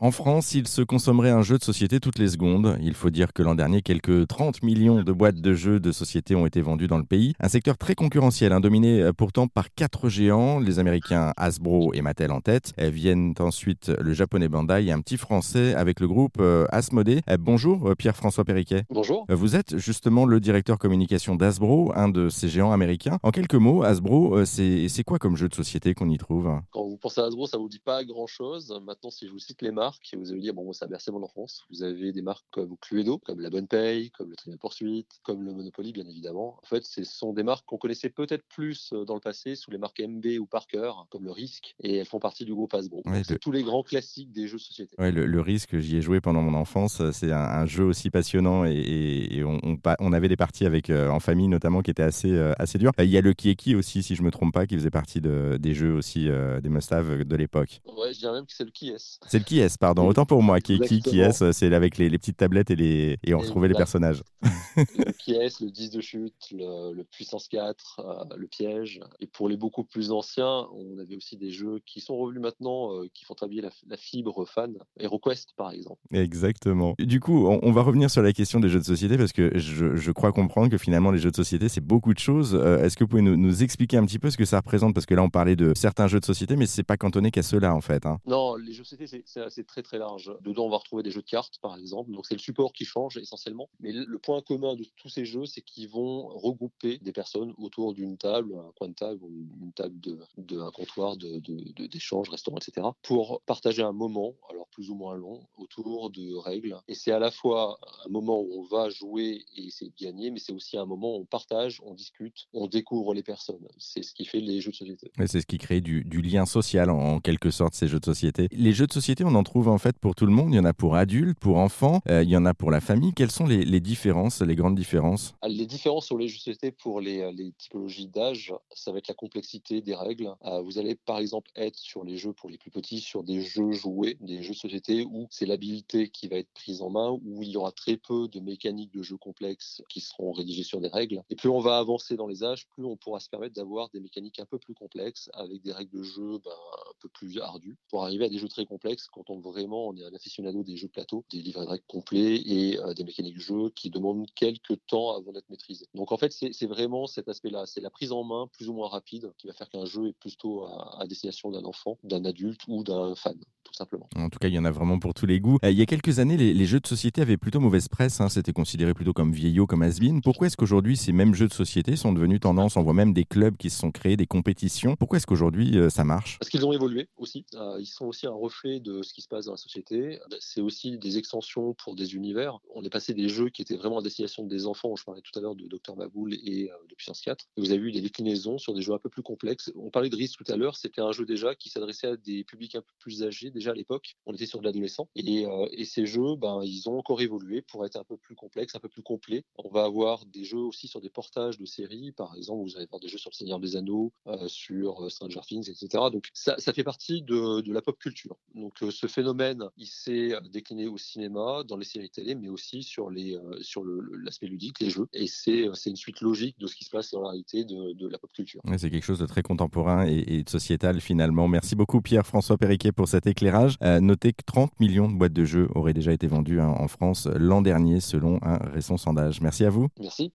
En France, il se consommerait un jeu de société toutes les secondes. Il faut dire que l'an dernier, quelques 30 millions de boîtes de jeux de société ont été vendues dans le pays. Un secteur très concurrentiel, hein, dominé euh, pourtant par quatre géants, les Américains Hasbro et Mattel en tête. Elles viennent ensuite le japonais Bandai et un petit français avec le groupe euh, Asmodée. Euh, bonjour Pierre-François Perriquet. Bonjour. Vous êtes justement le directeur communication d'Asbro, un de ces géants américains. En quelques mots, Hasbro, c'est quoi comme jeu de société qu'on y trouve? Quand vous pensez à Hasbro, ça vous dit pas grand-chose. Maintenant, si je vous cite les marques, vous allez dire, bon, ça a bercé mon enfance. Vous avez des marques comme Cluedo, comme La Bonne Paye, comme le Trial Poursuite, comme le Monopoly, bien évidemment. En fait, ce sont des marques qu'on connaissait peut-être plus euh, dans le passé sous les marques MB ou Parker, comme le Risque, et elles font partie du groupe Hasbro. c'est tous les grands classiques des jeux de société. Ouais, le, Risque, j'y ai joué pendant mon enfance. C'est un, jeu aussi passionnant et, on, on, avait des parties avec, euh, en famille notamment qui étaient assez, euh, assez dures. Il y a le qui aussi, si je me trompe pas, qui faisait partie de, des jeux aussi, des must-have de l'époque. Ouais, je dirais même que c'est le Qui est. C'est le Qui est, pardon. Autant pour moi. Qui est qui, qui est C'est avec les, petites tablettes et, les... et on retrouvait les personnages. le qui est, le 10 de chute, le, puissance 4, euh, le piège. Et pour les beaucoup plus anciens, on avait aussi des jeux qui sont revenus maintenant, euh, qui font travailler la, fibre fan. HeroQuest, par exemple. Exactement. Du coup, on, va revenir sur la question des jeux de société parce que je, je crois comprendre que finalement, les jeux de société, c'est beaucoup de choses. Euh, est-ce que vous pouvez nous, nous, expliquer un petit peu ce que ça représente? Parce que là, on parlait de certains jeux de société, mais c'est pas cantonné qu'à ceux-là, en fait. Hein. Non, les jeux de société, c'est très très large. Dedans, on va retrouver des jeux de cartes, par exemple. Donc, c'est le support qui change essentiellement. Mais le point commun de tous ces jeux, c'est qu'ils vont regrouper des personnes autour d'une table, un coin de table une table de, un comptoir d'échange, de, de, restaurant, etc. pour partager un moment, alors plus ou moins long, autour de règles. Et c'est à la fois un moment où on va jouer et essayer de gagner, mais c'est aussi un moment où on partage, on discute, on découvre les personnes. C'est ce qui fait les jeux de société. C'est ce qui crée du, lien social en, quelque sorte, ces jeux de société. Les jeux de société, on en trouve en fait pour tout le monde. Il y en a pour adultes, pour enfants, euh, il y en a pour la famille. Quelles sont les, différences, les grandes différences? Ah, Les différences sur les société pour les, les typologies d'âge, ça va être la complexité des règles. Euh, vous allez par exemple être sur les jeux pour les plus petits, sur des jeux joués, des jeux de société où c'est l'habilité qui va être prise en main, où il y aura très peu de mécaniques de jeux complexes qui seront rédigées sur des règles. Et plus on va avancer dans les âges, plus on pourra se permettre d'avoir des mécaniques un peu plus complexes avec des règles de jeu ben, un peu plus ardues pour arriver à des jeux très complexes quand on vraiment on est un aficionado des jeux plateau, des livrets de règles complets et euh, des mécaniques de jeu qui demandent quelques temps avant d'être maîtrisés. Donc en fait, c'est vraiment cet aspect-là, c'est la prise en main plus ou moins rapide qui va faire qu'un jeu est plutôt à, destination d'un enfant, d'un adulte ou d'un fan, tout simplement. En tout cas, il y en a vraiment pour tous les goûts. Euh, il y a quelques années, les, jeux de société avaient plutôt mauvaise presse, hein. c'était considéré plutôt comme vieillot, comme has -been. Pourquoi est-ce qu'aujourd'hui ces mêmes jeux de société sont devenus tendance? On voit même des clubs qui se sont créés, des compétitions. Pourquoi est-ce qu'aujourd'hui euh, ça marche? Parce qu'ils ont évolué aussi. ils sont aussi un reflet de ce qui se passe dans la société. C'est aussi des extensions pour des univers. On est passé des jeux qui étaient vraiment à destination des enfants. Je parlais tout à l'heure de Dr Maboul et euh, de Puissance 4. vous avez eu des déclinaisons sur des jeux un peu plus complexes. On parlait de Risk tout à l'heure. C'était un jeu déjà qui s'adressait à des publics un peu plus âgés. Déjà à l'époque, on était sur de l'adolescent. Et, euh, et, ces jeux, ben, ils ont encore évolué pour être un peu plus complexes, un peu plus complets. On va avoir des jeux aussi sur des portages de séries. Par exemple, vous allez avoir des jeux sur le Seigneur des Anneaux, euh, sur Stranger Things, etc. Donc ça, fait partie de, la pop culture. Donc ce phénomène, il s'est décliné au cinéma, dans les séries télé, mais aussi sur les euh, sur l'aspect ludique, les jeux. Et c'est une suite logique de ce qui se passe dans la réalité de, la pop culture. c'est quelque chose de très contemporain et, de sociétal finalement. Merci beaucoup Pierre-François Perriquet pour cet Euh, notez que 30 millions de boîtes de jeux auraient déjà été vendues hein, en France l'an dernier selon un récent sondage. Merci à vous. Merci.